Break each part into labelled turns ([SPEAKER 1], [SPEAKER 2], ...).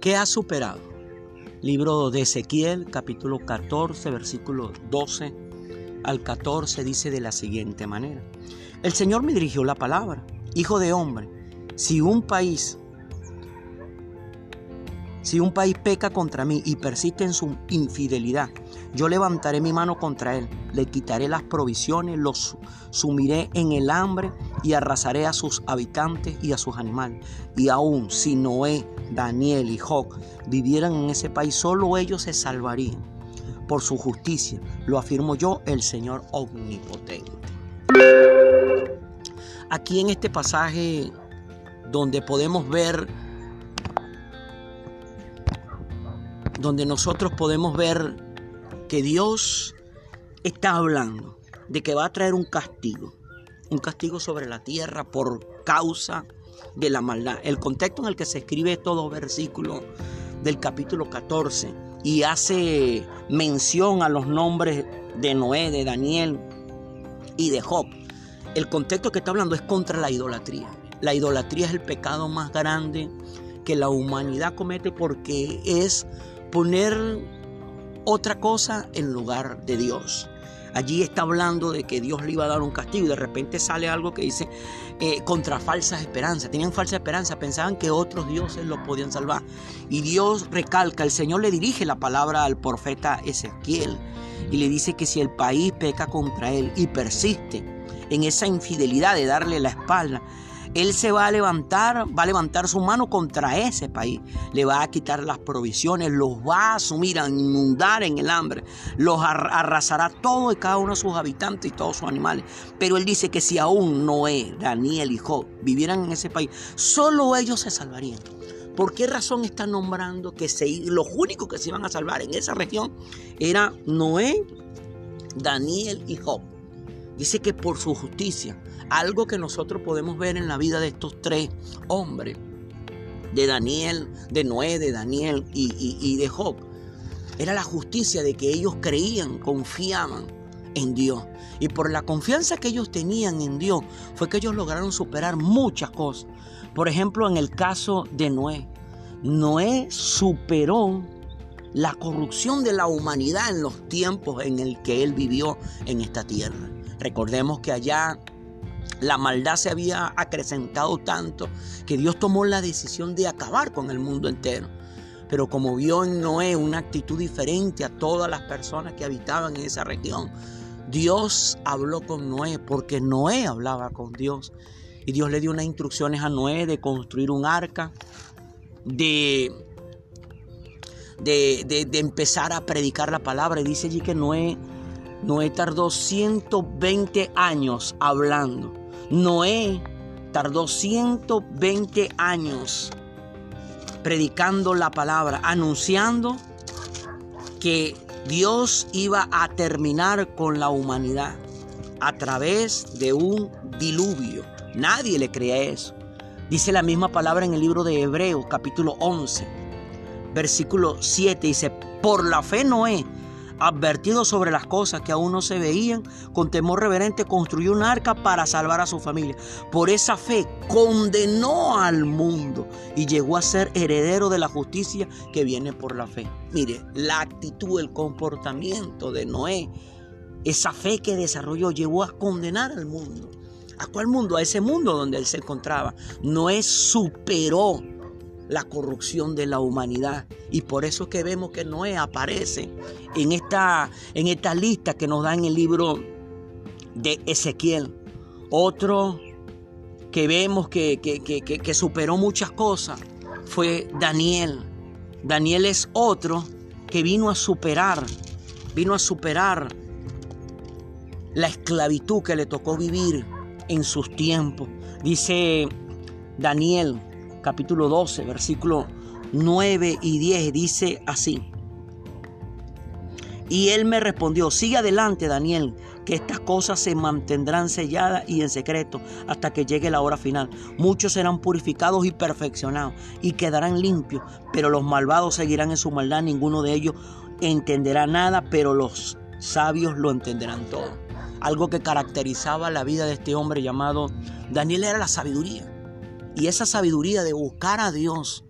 [SPEAKER 1] ¿Qué ha superado? Libro de Ezequiel, capítulo 14, versículo 12 al 14, dice de la siguiente manera. El Señor me dirigió la palabra, hijo de hombre, si un país si un país peca contra mí y persiste en su infidelidad, yo levantaré mi mano contra él, le quitaré las provisiones, los sumiré en el hambre y arrasaré a sus habitantes y a sus animales. Y aún si Noé, Daniel y Job vivieran en ese país, solo ellos se salvarían por su justicia. Lo afirmo yo, el Señor omnipotente. Aquí en este pasaje donde podemos ver donde nosotros podemos ver que Dios está hablando de que va a traer un castigo, un castigo sobre la tierra por causa de la maldad. El contexto en el que se escribe todo versículo del capítulo 14 y hace mención a los nombres de Noé, de Daniel y de Job. El contexto que está hablando es contra la idolatría. La idolatría es el pecado más grande que la humanidad comete porque es poner otra cosa en lugar de Dios. Allí está hablando de que Dios le iba a dar un castigo y de repente sale algo que dice eh, contra falsas esperanzas. Tenían falsa esperanza, pensaban que otros dioses los podían salvar. Y Dios recalca, el Señor le dirige la palabra al profeta Ezequiel y le dice que si el país peca contra él y persiste en esa infidelidad de darle la espalda, él se va a levantar, va a levantar su mano contra ese país. Le va a quitar las provisiones, los va a asumir, a inundar en el hambre. Los arrasará todo y cada uno de sus habitantes y todos sus animales. Pero él dice que si aún Noé, Daniel y Job vivieran en ese país, solo ellos se salvarían. ¿Por qué razón está nombrando que los únicos que se iban a salvar en esa región era Noé, Daniel y Job? Dice que por su justicia, algo que nosotros podemos ver en la vida de estos tres hombres, de Daniel, de Noé, de Daniel y, de Job, era la justicia de que ellos creían, confiaban en Dios. Y por la confianza que ellos tenían en Dios fue que ellos lograron superar muchas cosas. Por ejemplo, en el caso de Noé, Noé superó la corrupción de la humanidad en los tiempos en el que él vivió en esta tierra. Recordemos que allá la maldad se había acrecentado tanto que Dios tomó la decisión de acabar con el mundo entero. Pero como vio en Noé una actitud diferente a todas las personas que habitaban en esa región, Dios habló con Noé porque Noé hablaba con Dios. Y Dios le dio unas instrucciones a Noé de construir un arca, de, de, de empezar a predicar la palabra. Y dice allí que Noé Noé tardó 120 años hablando. Noé tardó 120 años predicando la palabra, anunciando que Dios iba a terminar con la humanidad a través de un diluvio. Nadie le creía eso. Dice la misma palabra en el libro de Hebreos capítulo 11, versículo 7. Dice, por la fe Noé advertido sobre las cosas que aún no se veían, con temor reverente construyó un arca para salvar a su familia. Por esa fe condenó al mundo y llegó a ser heredero de la justicia que viene por la fe. Mire, la actitud, el comportamiento de Noé, esa fe que desarrolló, llevó a condenar al mundo. ¿A cuál mundo? A ese mundo donde él se encontraba. Noé superó la corrupción de la humanidad. Y por eso es que vemos que Noé aparece en esta, en esta lista que nos da en el libro de Ezequiel. Otro que vemos que, que, superó muchas cosas fue Daniel. Daniel es otro que vino a superar, vino a superar la esclavitud que le tocó vivir en sus tiempos. Dice Daniel capítulo 12, versículo 9 y 10, dice así. Y él me respondió, sigue adelante Daniel, que estas cosas se mantendrán selladas y en secreto hasta que llegue la hora final. Muchos serán purificados y perfeccionados y quedarán limpios, pero los malvados seguirán en su maldad, ninguno de ellos entenderá nada, pero los sabios lo entenderán todo. Algo que caracterizaba la vida de este hombre llamado Daniel era la sabiduría. Y esa sabiduría de buscar a Dios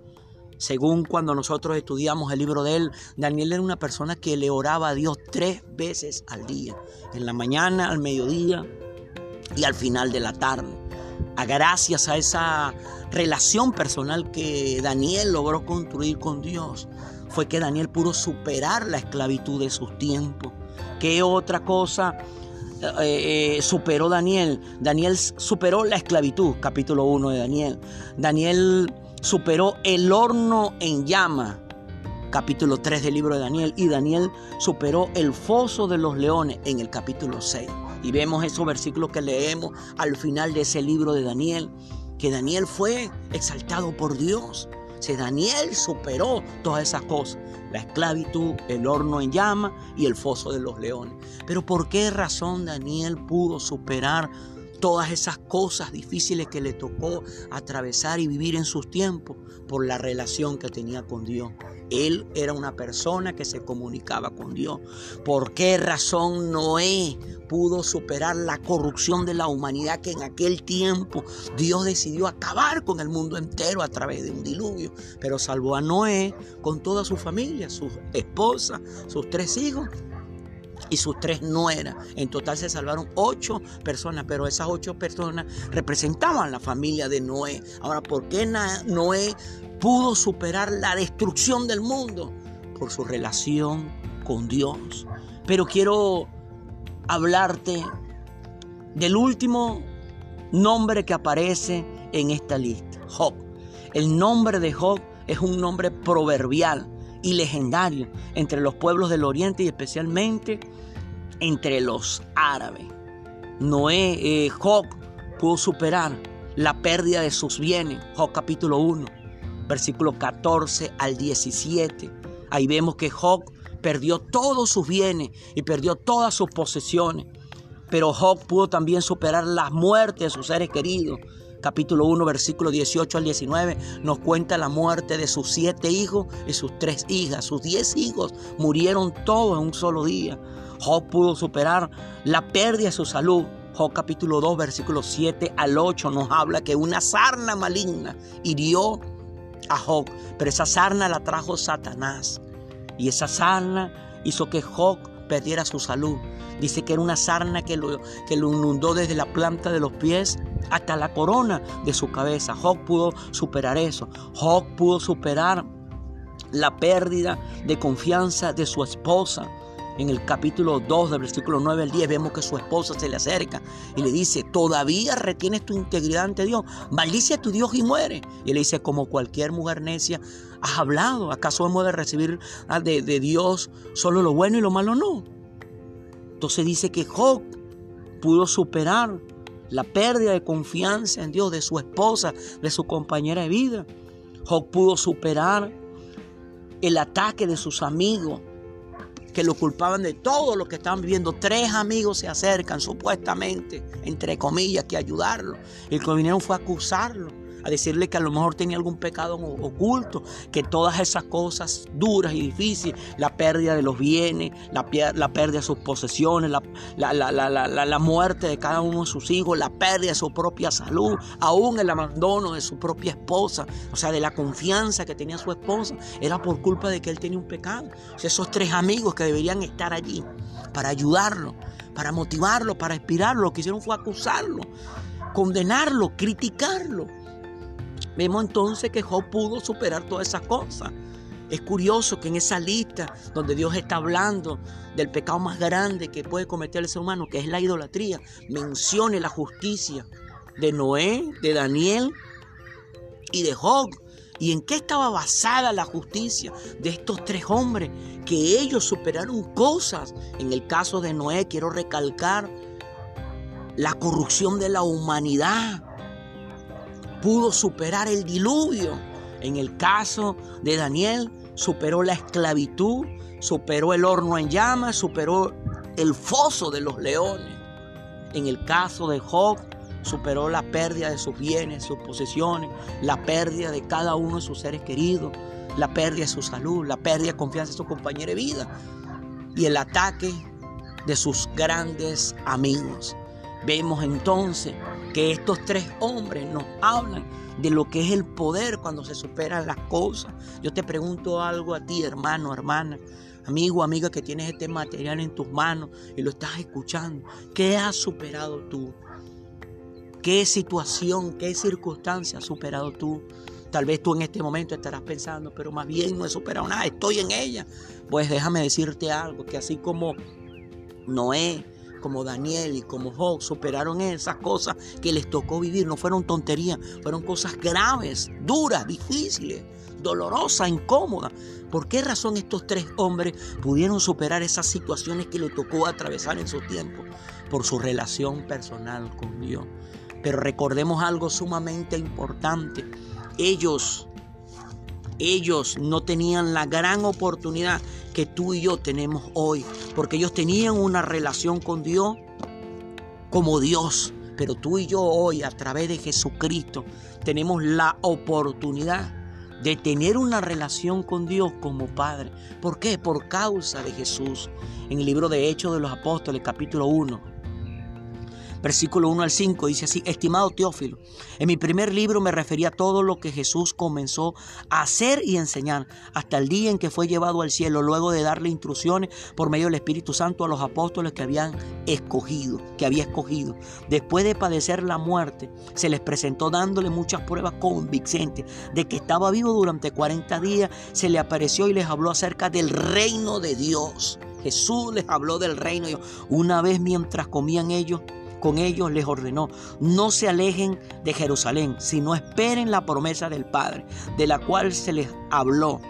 [SPEAKER 1] Según cuando nosotros estudiamos el libro de él, Daniel era una persona que le oraba a Dios tres veces al día, en la mañana, al mediodía y al final de la tarde. A gracias a esa relación personal que Daniel logró construir con Dios, fue que Daniel pudo superar la esclavitud de sus tiempos. ¿Qué otra cosa eh, eh, superó Daniel? Daniel superó la esclavitud, capítulo 1 de Daniel. Daniel superó el horno en llama, capítulo 3 del libro de Daniel. Y Daniel superó el foso de los leones en el capítulo 6. Y vemos esos versículos que leemos al final de ese libro de Daniel, que Daniel fue exaltado por Dios. Daniel superó todas esas cosas, la esclavitud, el horno en llama y el foso de los leones. Pero ¿por qué razón Daniel pudo superar todas esas cosas difíciles que le tocó atravesar y vivir en sus tiempos por la relación que tenía con Dios. Él era una persona que se comunicaba con Dios. ¿Por qué razón Noé pudo superar la corrupción de la humanidad que en aquel tiempo Dios decidió acabar con el mundo entero a través de un diluvio? Pero salvó a Noé con toda su familia, su esposa, sus tres hijos y sus tres nueras. En total se salvaron ocho personas, pero esas ocho personas representaban la familia de Noé. Ahora, ¿por qué Noé pudo superar la destrucción del mundo? Por su relación con Dios. Pero quiero hablarte del último nombre que aparece en esta lista, Job. El nombre de Job es un nombre proverbial y legendario entre los pueblos del oriente y especialmente entre los árabes. Noé, eh, Job pudo superar la pérdida de sus bienes. Job capítulo 1, versículo 14 al 17. Ahí vemos que Job perdió todos sus bienes y perdió todas sus posesiones. Pero Job pudo también superar la muerte de sus seres queridos capítulo 1, versículo 18 al 19, nos cuenta la muerte de sus siete hijos y sus tres hijas. Sus diez hijos murieron todos en un solo día. Job pudo superar la pérdida de su salud. Job capítulo 2, versículo 7 al 8 nos habla que una sarna maligna hirió a Job, pero esa sarna la trajo Satanás. Y esa sarna hizo que Job perdiera su salud. Dice que era una sarna que lo, que lo inundó desde la planta de los pies hasta la corona de su cabeza. Job pudo superar eso. Job pudo superar la pérdida de confianza de su esposa. En el capítulo 2 del versículo 9 al 10 vemos que su esposa se le acerca y le dice, todavía retienes tu integridad ante Dios, maldice a tu Dios y muere. Y le dice, como cualquier mujer necia, has hablado, ¿acaso hemos de recibir ah, de, de Dios solo lo bueno y lo malo no? Entonces dice que Job pudo superar la pérdida de confianza en Dios de su esposa, de su compañera de vida. Job pudo superar el ataque de sus amigos que lo culpaban de todo lo que estaban viviendo. Tres amigos se acercan supuestamente, entre comillas, que ayudarlo. El que vinieron fue a acusarlo a decirle que a lo mejor tenía algún pecado oculto, que todas esas cosas duras y difíciles, la pérdida de los bienes, la, la pérdida de sus posesiones, la, la, muerte de cada uno de sus hijos, la pérdida de su propia salud, aún el abandono de su propia esposa, o sea, de la confianza que tenía su esposa, era por culpa de que él tenía un pecado. esos tres amigos que deberían estar allí para ayudarlo, para motivarlo, para inspirarlo, lo que hicieron fue acusarlo, condenarlo, criticarlo. Vemos entonces que Job pudo superar todas esas cosas. Es curioso que en esa lista donde Dios está hablando del pecado más grande que puede cometer el ser humano, que es la idolatría, mencione la justicia de Noé, de Daniel y de Job. ¿Y en qué estaba basada la justicia de estos tres hombres? Que ellos superaron cosas. En el caso de Noé, quiero recalcar la corrupción de la humanidad pudo superar el diluvio. En el caso de Daniel, superó la esclavitud, superó el horno en llamas, superó el foso de los leones. En el caso de Job, superó la pérdida de sus bienes, sus posesiones, la pérdida de cada uno de sus seres queridos, la pérdida de su salud, la pérdida de confianza en su compañero de vida y el ataque de sus grandes amigos. Vemos entonces que estos tres hombres nos hablan de lo que es el poder cuando se superan las cosas. Yo te pregunto algo a ti, hermano, hermana, amigo, amiga, que tienes este material en tus manos y lo estás escuchando. ¿Qué has superado tú? ¿Qué situación, qué circunstancia has superado tú? Tal vez tú en este momento estarás pensando, pero más bien no he superado nada, estoy en ella. Pues déjame decirte algo, que así como Noé, como Daniel y como Job superaron esas cosas que les tocó vivir, no fueron tonterías, fueron cosas graves, duras, difíciles, dolorosas, incómodas. ¿Por qué razón estos tres hombres pudieron superar esas situaciones que les tocó atravesar en su tiempo? Por su relación personal con Dios. Pero recordemos algo sumamente importante. Ellos, ellos no tenían la gran oportunidad que tú y yo tenemos hoy, porque ellos tenían una relación con Dios como Dios. Pero tú y yo hoy, a través de Jesucristo, tenemos la oportunidad de tener una relación con Dios como Padre. ¿Por qué? Por causa de Jesús. En el libro de Hechos de los Apóstoles, capítulo 1, versículo 1 al 5, dice así, estimado Teófilo, en mi primer libro me refería a todo lo que Jesús comenzó a hacer y enseñar hasta el día en que fue llevado al cielo, luego de darle instrucciones por medio del Espíritu Santo a los apóstoles que habían escogido, que había escogido. Después de padecer la muerte, se les presentó dándole muchas pruebas convincentes de que estaba vivo durante 40 días, se le apareció y les habló acerca del reino de Dios. Jesús les habló del reino. Una vez mientras comían ellos, con ellos les ordenó, no se alejen de Jerusalén, sino esperen la promesa del Padre, de la cual se les habló,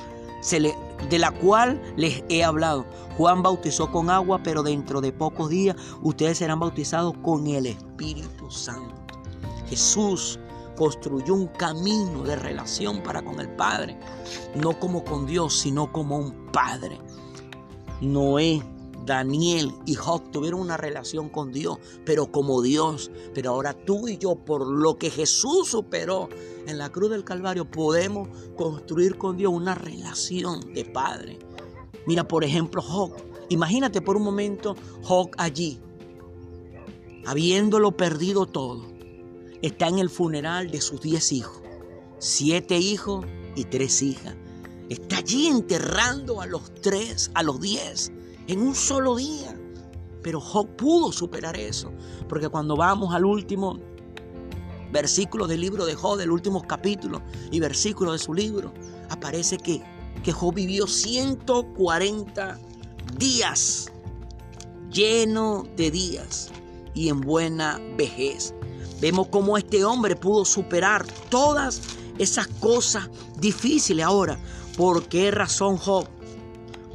[SPEAKER 1] se le, de la cual les he hablado. Juan bautizó con agua, pero dentro de pocos días ustedes serán bautizados con el Espíritu Santo. Jesús construyó un camino de relación para con el Padre, no como con Dios, sino como un Padre. Noé Daniel y Job tuvieron una relación con Dios, pero como Dios. Pero ahora tú y yo, por lo que Jesús superó en la cruz del Calvario, podemos construir con Dios una relación de padre. Mira, por ejemplo, Job. Imagínate por un momento Job allí, habiéndolo perdido todo. Está en el funeral de sus diez hijos, siete hijos y tres hijas. Está allí enterrando a los tres, a los diez en un solo día. Pero Job pudo superar eso, porque cuando vamos al último versículo del libro de Job, del último capítulo y versículo de su libro, aparece que, que Job vivió 140 días, lleno de días y en buena vejez. Vemos cómo este hombre pudo superar todas esas cosas difíciles. Ahora, ¿por qué razón Job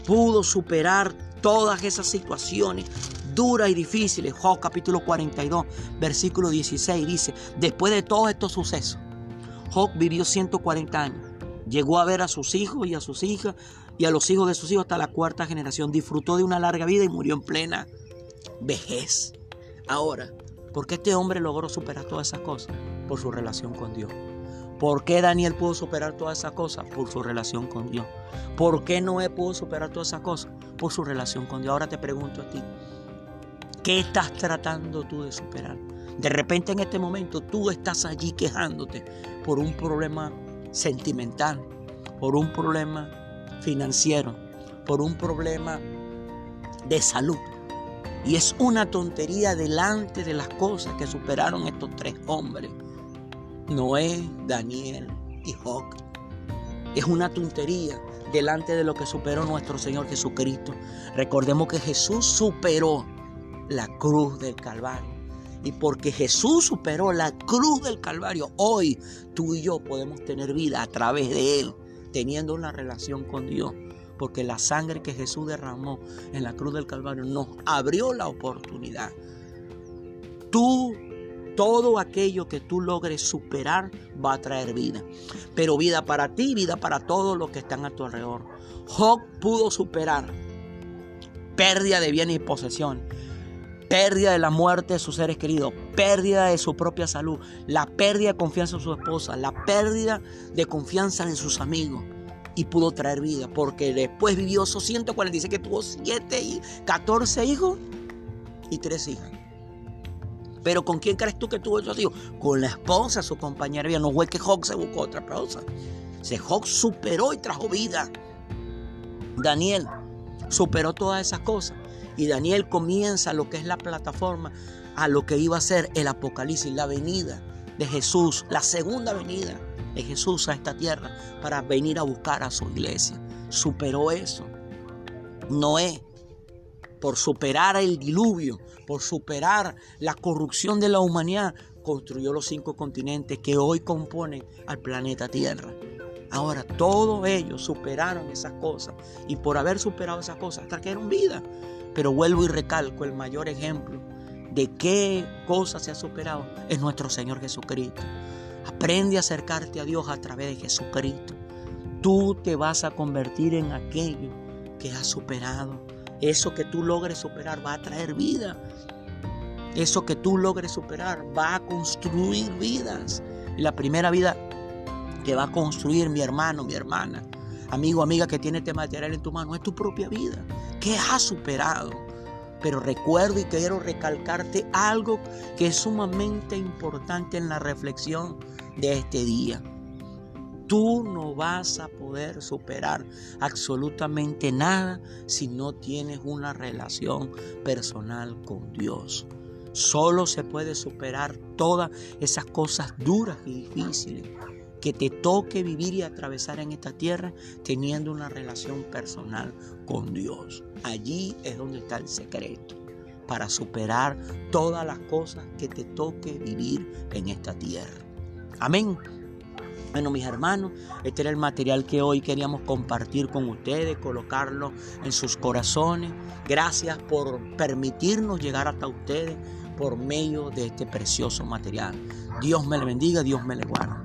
[SPEAKER 1] pudo superar todas esas situaciones duras y difíciles. Job capítulo 42, versículo 16 dice, después de todos estos sucesos, Job vivió 140 años. Llegó a ver a sus hijos y a sus hijas y a los hijos de sus hijos hasta la cuarta generación. Disfrutó de una larga vida y murió en plena vejez. Ahora, ¿por qué este hombre logró superar todas esas cosas? Por su relación con Dios. ¿Por qué Daniel pudo superar todas esas cosas? Por su relación con Dios. ¿Por qué Noé pudo superar todas esas cosas? Por su relación con Dios. Ahora te pregunto a ti, ¿qué estás tratando tú de superar? De repente en este momento tú estás allí quejándote por un problema sentimental, por un problema financiero, por un problema de salud. Y es una tontería delante de las cosas que superaron estos tres hombres. Noé, Daniel y Job. Es una tontería delante de lo que superó nuestro Señor Jesucristo. Recordemos que Jesús superó la cruz del Calvario. Y porque Jesús superó la cruz del Calvario, hoy tú y yo podemos tener vida a través de Él, teniendo una relación con Dios. Porque la sangre que Jesús derramó en la cruz del Calvario nos abrió la oportunidad. Tú todo aquello que tú logres superar va a traer vida. Pero vida para ti, vida para todos los que están a tu alrededor. Job pudo superar pérdida de bienes y posesión, pérdida de la muerte de sus seres queridos, pérdida de su propia salud, la pérdida de confianza en su esposa, la pérdida de confianza en sus amigos. Y pudo traer vida, porque después vivió esos 146 que tuvo 7 y 14 hijos y 3 hijas. Pero ¿con quién crees tú que tuvo esos hijos? Con la esposa, su compañera vida. No fue que Job se buscó otra esposa. Se Job superó y trajo vida. Daniel superó todas esas cosas. Y Daniel comienza lo que es la plataforma a lo que iba a ser el Apocalipsis, la venida de Jesús, la segunda venida de Jesús a esta tierra para venir a buscar a su iglesia. Superó eso. Noé, por superar el diluvio, por superar la corrupción de la humanidad, construyó los cinco continentes que hoy componen al planeta Tierra. Ahora, todos ellos superaron esas cosas y por haber superado esas cosas trajeron vida. Pero vuelvo y recalco, el mayor ejemplo de qué cosas se ha superado es nuestro Señor Jesucristo. Aprende a acercarte a Dios a través de Jesucristo. Tú te vas a convertir en aquello que has superado. Eso que tú logres superar va a traer vida. Eso que tú logres superar va a construir vidas. Y la primera vida que va a construir mi hermano, mi hermana, amigo, amiga que tiene este material en tu mano, es tu propia vida. ¿Qué has superado? Pero recuerdo y quiero recalcarte algo que es sumamente importante en la reflexión de este día. Tú no vas a poder superar absolutamente nada si no tienes una relación personal con Dios. Solo se puede superar todas esas cosas duras y difíciles que te toque vivir y atravesar en esta tierra teniendo una relación personal con Dios. Allí es donde está el secreto para superar todas las cosas que te toque vivir en esta tierra. Amén. Bueno, mis hermanos, este era el material que hoy queríamos compartir con ustedes, colocarlo en sus corazones. Gracias por permitirnos llegar hasta ustedes por medio de este precioso material. Dios me le bendiga, Dios me le guarde.